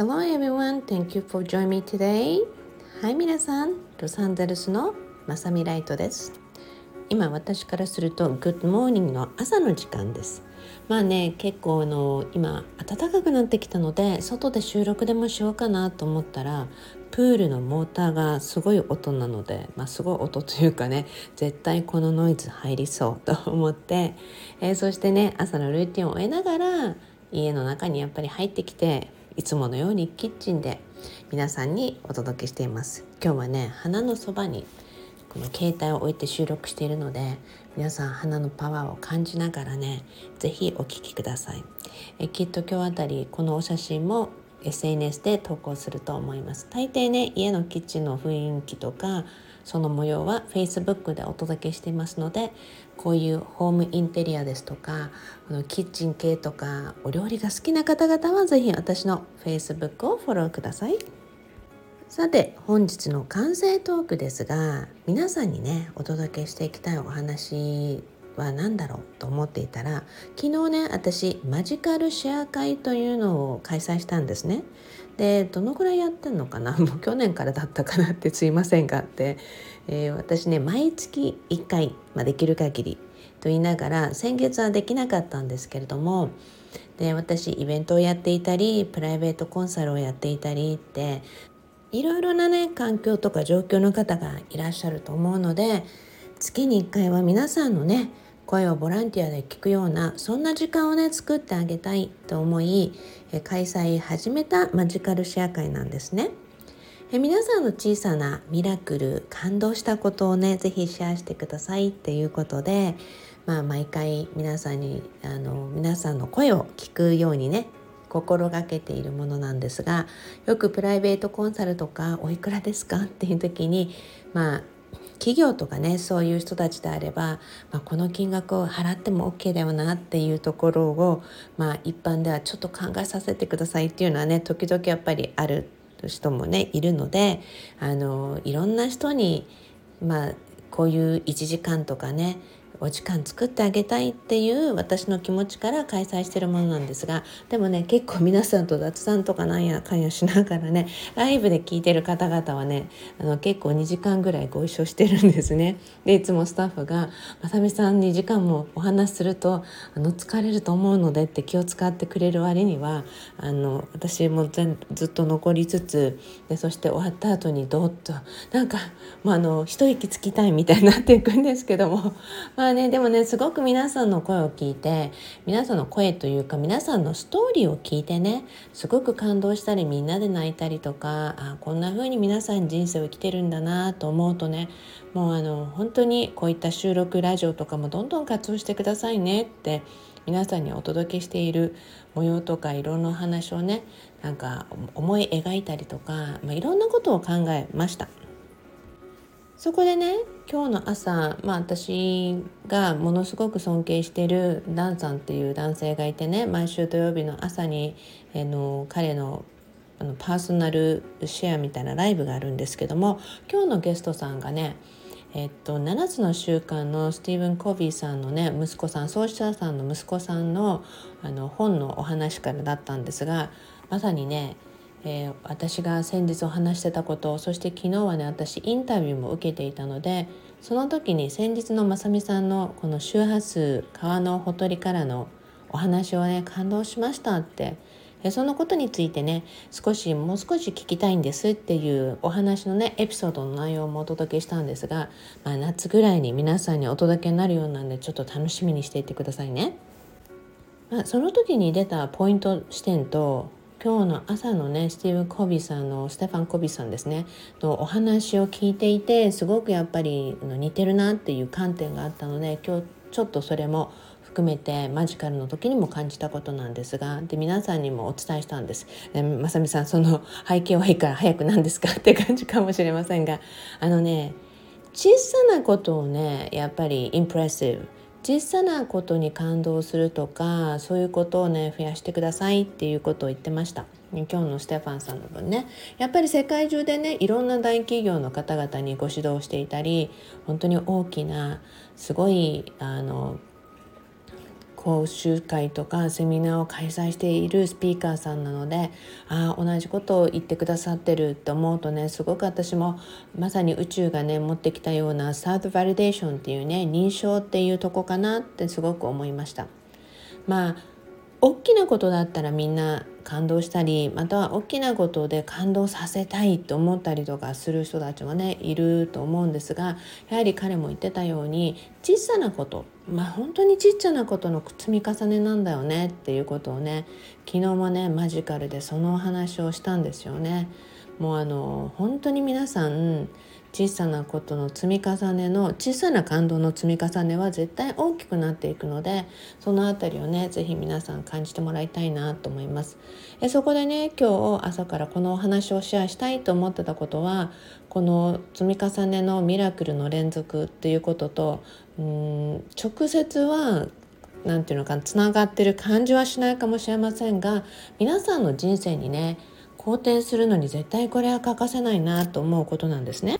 Hello everyone, thank you for joining me today. はい、皆さん、ロサンゼルスのまさみライトです。今私からすると Good Morning の朝の時間ですまあね結構あの今暖かくなってきたので外で収録でもしようかなと思ったらプールのモーターがすごい音なので、まあ、すごい音というかね絶対このノイズ入りそうと思って、えー、そしてね朝のルーティンを終えながら家の中にやっぱり入ってきていつものようにキッチンで皆さんにお届けしています。今日はね花のそばにこの携帯を置いて収録しているので皆さん花のパワーを感じながらね是非お聴きください。えきっと今日あたりこのお写真も SNS で投稿すると思います。大抵ね家のキッチンの雰囲気とかその模様は Facebook でお届けしていますのでこういうホームインテリアですとかこのキッチン系とかお料理が好きな方々は是非私の Facebook をフォローください。さて本日の完成トークですが皆さんにねお届けしていきたいお話は何だろうと思っていたら昨日ね私マジカルシェア会というのを開催したんですね。でどのぐらいやってんのかな？もう去年からだったかなってすいませんがって、えー、私ね毎月1回、まあ、できる限りと言いながら先月はできなかったんですけれどもで私イベントをやっていたりプライベートコンサルをやっていたりっていろいろなね環境とか状況の方がいらっしゃると思うので月に1回は皆さんのね声をボランティアで聞くようなそんな時間をね作ってあげたいと思い開催始めたマジカルシェア会なんですね。え皆さんの小さなミラクル感動したことをね是非シェアしてくださいっていうことで、まあ、毎回皆さんにあの皆さんの声を聞くようにね心がけているものなんですがよくプライベートコンサルとかおいくらですか？っていう時にまあ企業とかねそういう人たちであれば、まあ、この金額を払っても OK だよなっていうところを、まあ、一般ではちょっと考えさせてくださいっていうのはね時々やっぱりある人もねいるのであのいろんな人に、まあ、こういう1時間とかねお時間作ってあげたいっていう私の気持ちから開催してるものなんですがでもね結構皆さんと雑談とかなんやかんやしながらねライブで聞いてる方々はねあの結構2時間ぐらいご一緒してるんですね。でいつもスタッフが「まさみさん2時間もお話しするとあの疲れると思うので」って気を使ってくれる割にはあの私もずっと残りつつでそして終わった後にどっとなんか、まあ、あの一息つきたいみたいになっていくんですけどもまあねでもねすごく皆さんの声を聞いて皆さんの声というか皆さんのストーリーを聞いてねすごく感動したりみんなで泣いたりとかあこんな風に皆さん人生を生きてるんだなと思うとねもうあの本当にこういった収録ラジオとかもどんどん活用してくださいねって皆さんにお届けしている模様とかいろんな話をねなんか思い描いたりとか、まあ、いろんなことを考えました。そこでね今日の朝、まあ、私がものすごく尊敬してるダンさんっていう男性がいてね毎週土曜日の朝に、えの彼のあのパーソナルシェアみたいなライブがあるんですけども今日のゲストさんがねえっと、7つの習慣のスティーブン・コビーさんのね息子さん創始者さんの息子さんのあの本のお話からだったんですがまさにねえー、私が先日お話してたことそして昨日はね私インタビューも受けていたのでその時に先日のまさみさんのこの周波数川のほとりからのお話をね感動しましたってそのことについてね少しもう少し聞きたいんですっていうお話のねエピソードの内容もお届けしたんですが、まあ、夏ぐらいに皆さんにお届けになるようなんでちょっと楽しみにしていてくださいね。まあ、その時に出たポイント視点と今日の朝のねスティーブ・コビーさんのステファン・コビーさんですねのお話を聞いていてすごくやっぱり似てるなっていう観点があったので今日ちょっとそれも含めてマジカルの時にも感じたことなんですがで皆さんにもお伝えしたんです。でまさみさんその背景はいいから早くなんですかって感じかもしれませんがあのね小さなことをねやっぱりインプレッシブ小さなことに感動するとかそういうことをね増やしてくださいっていうことを言ってました。今日のステファンさんの分ねやっぱり世界中でねいろんな大企業の方々にご指導していたり本当に大きなすごいあの講習会とかセミナーを開催しているスピーカーさんなのでああ同じことを言ってくださってるって思うとねすごく私もまさに宇宙がね持ってきたようなサードバリデーションっていうね認証っていうとこかなってすごく思いました。まあ大きなことだったらみんな感動したりまたは大きなことで感動させたいと思ったりとかする人たちもねいると思うんですがやはり彼も言ってたように小さなことまあ本当にちっちゃなことの積み重ねなんだよねっていうことをね昨日もねマジカルでそのお話をしたんですよね。もうあの本当に皆さん小さなことの積み重ねの小さな感動の積み重ねは絶対大きくなっていくのでその辺りをね是非皆さん感じてもらいたいなと思いますえそこでね今日朝からこのお話をシェアしたいと思ってたことはこの積み重ねのミラクルの連続っていうこととうん直接は何て言うのかつながってる感じはしないかもしれませんが皆さんの人生にね好転するのに絶対これは欠かせないなと思うことなんですね。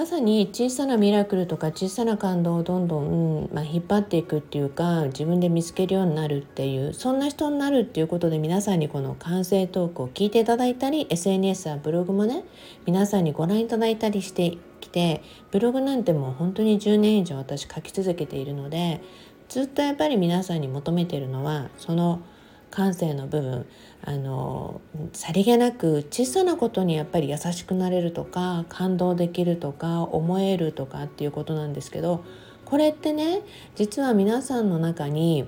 まさに小さなミラクルとか小さな感動をどんどん、まあ、引っ張っていくっていうか自分で見つけるようになるっていうそんな人になるっていうことで皆さんにこの完成トークを聞いていただいたり SNS やブログもね皆さんにご覧いただいたりしてきてブログなんてもう本当に10年以上私書き続けているのでずっとやっぱり皆さんに求めてるのはその感性の部分あのさりげなく小さなことにやっぱり優しくなれるとか感動できるとか思えるとかっていうことなんですけどこれってね実は皆さんの中に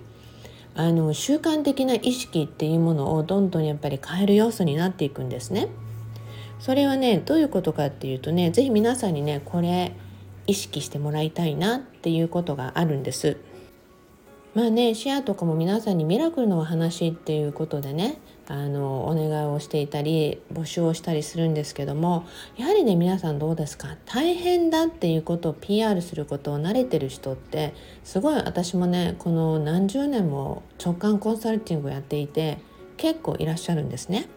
あの習慣的な意識っていうものをどんどんやっぱり変える要素になっていくんですね。それはねどういうことかっていうとね是非皆さんにねこれ意識してもらいたいなっていうことがあるんです。まあねシェアとかも皆さんにミラクルのお話っていうことでねあのお願いをしていたり募集をしたりするんですけどもやはりね皆さんどうですか？大変だっていうことを PR することを慣れてる人ってすごい私もねこの何十年も直感コンサルティングをやっていて結構いらっしゃるんですね。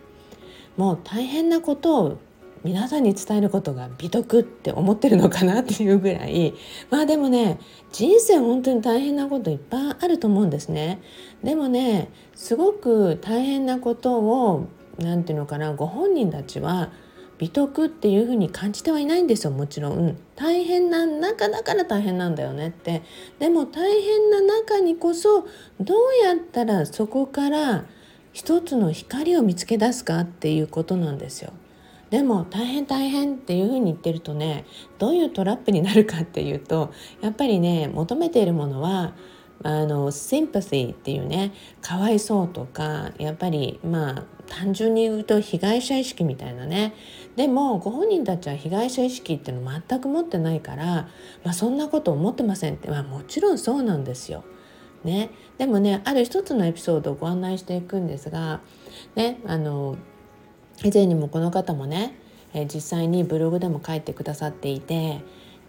もう大変なことを皆さんに伝えることが美徳って思ってるのかなっていうぐらいまあでもね人生本当に大変なこといっぱいあると思うんですね。でもねすごく大変なことを何て言うのかなご本人たちは美徳っていうふうに感じてはいないんですよもちろん大変な中だから大変なんだよねってでも大変な中にこそどうやったらそこから一つの光を見つけ出すかっていうことなんですよ。でも大変大変っていうふうに言ってるとねどういうトラップになるかっていうとやっぱりね求めているものはあのシンパシーっていうねかわいそうとかやっぱりまあ単純に言うと被害者意識みたいなね。でもご本人たちは被害者意識っていうの全く持ってないから、まあ、そんなこと思ってませんって、まあ、もちろんそうなんですよ。ね、でもねある一つのエピソードをご案内していくんですが、ね、あの以前にもこの方もね、え、実際にブログでも書いてくださっていて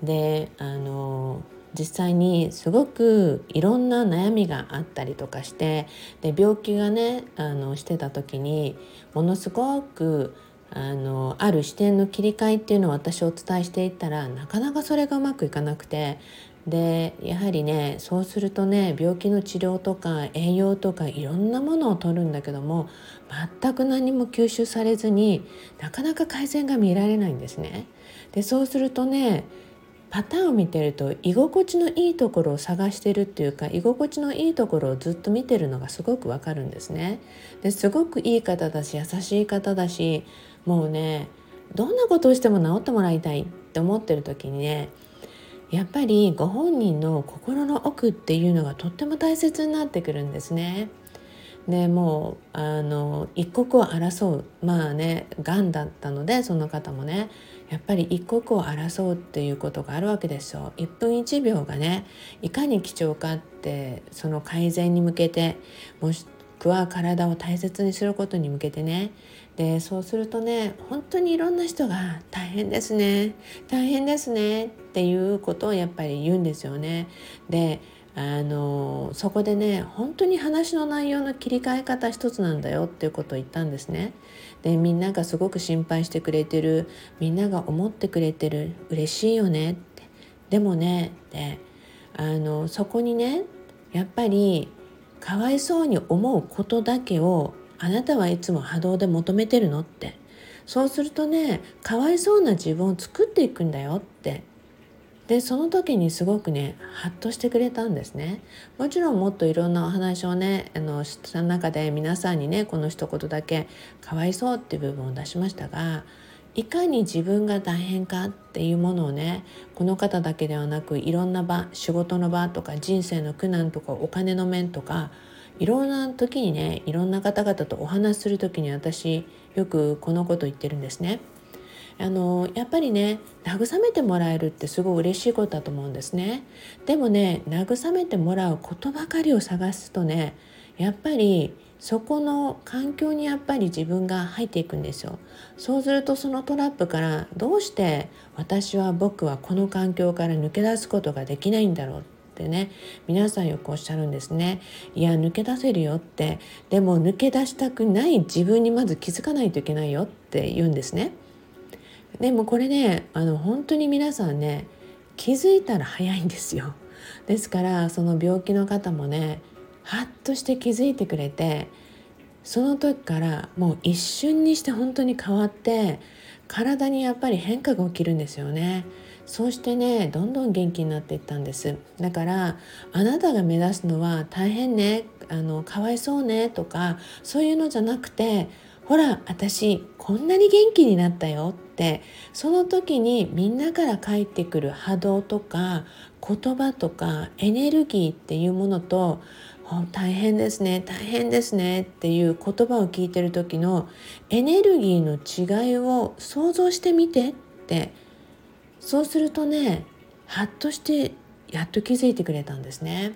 であの実際にすごくいろんな悩みがあったりとかしてで病気がねあのしてた時にものすごくあのある視点の切り替えっていうのを私お伝えしていったらなかなかそれがうまくいかなくてでやはりねそうするとね病気の治療とか栄養とかいろんなものを取るんだけども全く何も吸収されずになかなか改善が見られないんですね。でそうするとねパターンを見てると居心地のいいところを探してるっていうか居心地のいいところをずっと見てるのがすごくわかるんですね。ですごくいい方だし優しい方だしもうねどんなことをしても治ってもらいたいって思ってる時にねやっぱりご本人の心の奥っていうのがとっても大切になってくるんですね。でもうあの一刻を争うまあねがんだったのでその方もねやっぱり一刻を争うっていうことがあるわけですよ。1分1秒がねいかに貴重かってその改善に向けてもしくは体を大切にすることに向けてねでそうするとね本当にいろんな人が「大変ですね大変ですね」っていうことをやっぱり言うんですよね。であのそこでね本当に話の内容の切り替え方一つなんだよっていうことを言ったんですね。でみんながすごく心配してくれてるみんなが思ってくれてる嬉しいよねってでもねであのそこにねやっぱりかわいそうに思うことだけをあなたはいつも波動で求めてるのって。そうするとねかわいそうな自分を作っていくんだよって。でその時にすごくねハッとしてくれたんですね。もちろんもっといろんなお話をねあのした中で皆さんにねこの一言だけかわいそうっていう部分を出しましたがいかに自分が大変かっていうものをねこの方だけではなくいろんな場仕事の場とか人生の苦難とかお金の面とかいろんな時にねいろんな方々とお話しする時に私よくこのこと言ってるんですね。あのやっぱりね慰めてもらえるってすごい嬉しいことだと思うんですねでもね慰めてもらうことばかりを探すとねやっぱりそこの環境にやっぱり自分が入っていくんですよ。そうするとそのトラップからどうして私は僕はこの環境から抜け出すことができないんだろうってね皆さんよくおっしゃるんですね。いや抜け出せるよって。でも抜け出したくない自分にまず気づかないといけないよって言うんですね。でもこれねあの本当に皆さんね気づいたら早いんですよ。ですからその病気の方もねハッとして気づいてくれてその時からもう一瞬にして本当に変わって体にやっぱり変化が起きるんですよね。そうしてねどんどん元気になっていったんです。だからあなたが目指すのは大変ねあのかわいそうねとかそういうのじゃなくてほら私こんなに元気になったよってその時にみんなから返ってくる波動とか言葉とかエネルギーっていうものと大変ですね大変ですねっていう言葉を聞いてる時のエネルギーの違いを想像してみてってそうするとねハッとしてやっと気づいてくれたんですね。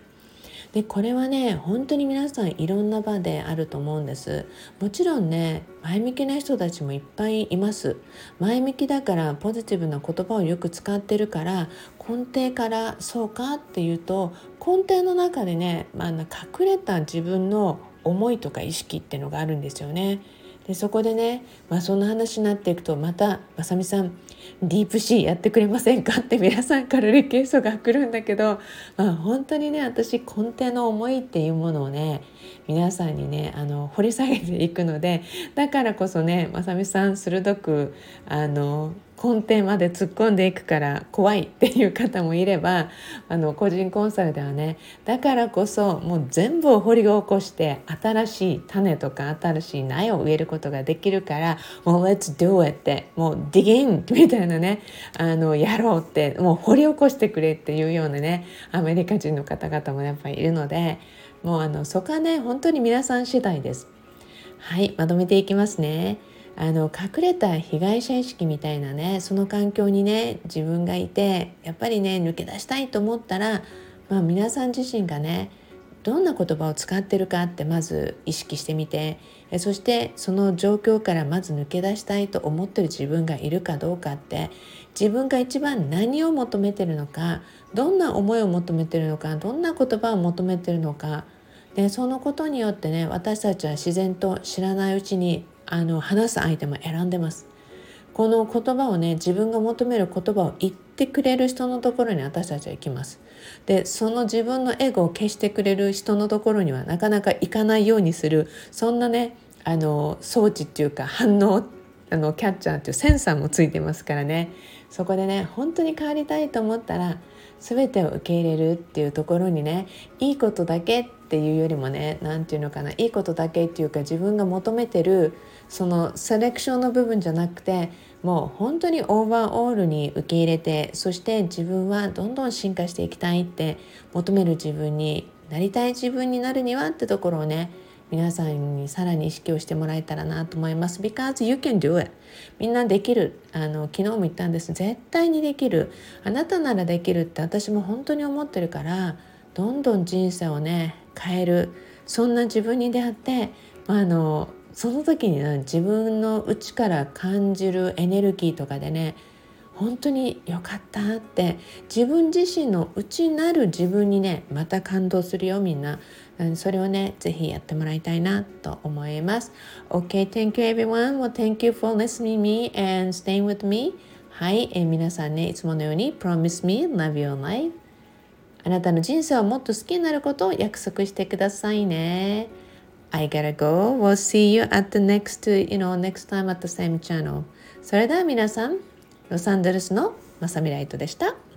でこれはね本当に皆さんいろんな場であると思うんですもちろんね前向きな人たちもいっぱいいます前向きだからポジティブな言葉をよく使ってるから根底からそうかっていうと根底の中でね、まあ、隠れた自分の思いとか意識っていうのがあるんですよね。でそこでね、まあ、そんな話になっていくとまた「まさみさんディープシーやってくれませんか?」って皆さんからリクエストが来るんだけど、まあ、本当にね私根底の思いっていうものをね皆さんにねあの掘り下げていくのでだからこそねまさみさん鋭くあの根底まで突っ込んでいくから怖いっていう方もいればあの個人コンサルではねだからこそもう全部を掘り起こして新しい種とか新しい苗を植えることができるからもう「Let's do it」ってもう「dig in」みたいなねあのやろうってもう掘り起こしてくれっていうようなねアメリカ人の方々もやっぱりいるのでもうあのそこはね本当に皆さん次第です。はいまとめていきますね。あの隠れた被害者意識みたいなねその環境にね自分がいてやっぱりね抜け出したいと思ったら、まあ、皆さん自身がねどんな言葉を使ってるかってまず意識してみてそしてその状況からまず抜け出したいと思ってる自分がいるかどうかって自分が一番何を求めてるのかどんな思いを求めてるのかどんな言葉を求めてるのかでそのことによってね私たちは自然と知らないうちにあの話す相手も選んでます。この言葉をね自分が求める言葉を言ってくれる人のところに私たちは行きます。でその自分のエゴを消してくれる人のところにはなかなか行かないようにするそんなねあの装置っていうか反応あのキャッチャーっていうセンサーもついてますからね。そこでね本当に変わりたいと思ったら全てを受け入れるっていうところにねいいことだけっていうよりもね何て言うのかないいことだけっていうか自分が求めてるそのセレクションの部分じゃなくてもう本当にオーバーオールに受け入れてそして自分はどんどん進化していきたいって求める自分になりたい自分になるにはってところをね皆さんにさらに意識をしてもらえたらなと思います。Because you can do it. みんなできる。あの昨日も言ったんです。絶対にできる。あなたならできるって私も本当に思ってるからどんどん人生をね変える。そんな自分に出会って、あ、のその時に、ね、自分の内から感じるエネルギーとかでね本当に良かったって自分自身の内なる自分にねまた感動するよみんな。うんそれをねぜひやってもらいたいなと思います。OK thank you everyone. Well thank you for listening me and staying with me. はい、えー、皆さんねいつものように Promise me love your life. あなたの人生をもっと好きになることを約束してくださいね。I gotta go. We'll see you at the next, you know, next time at the same channel. それでは皆さん、ロサンゼルスのまさみライトでした。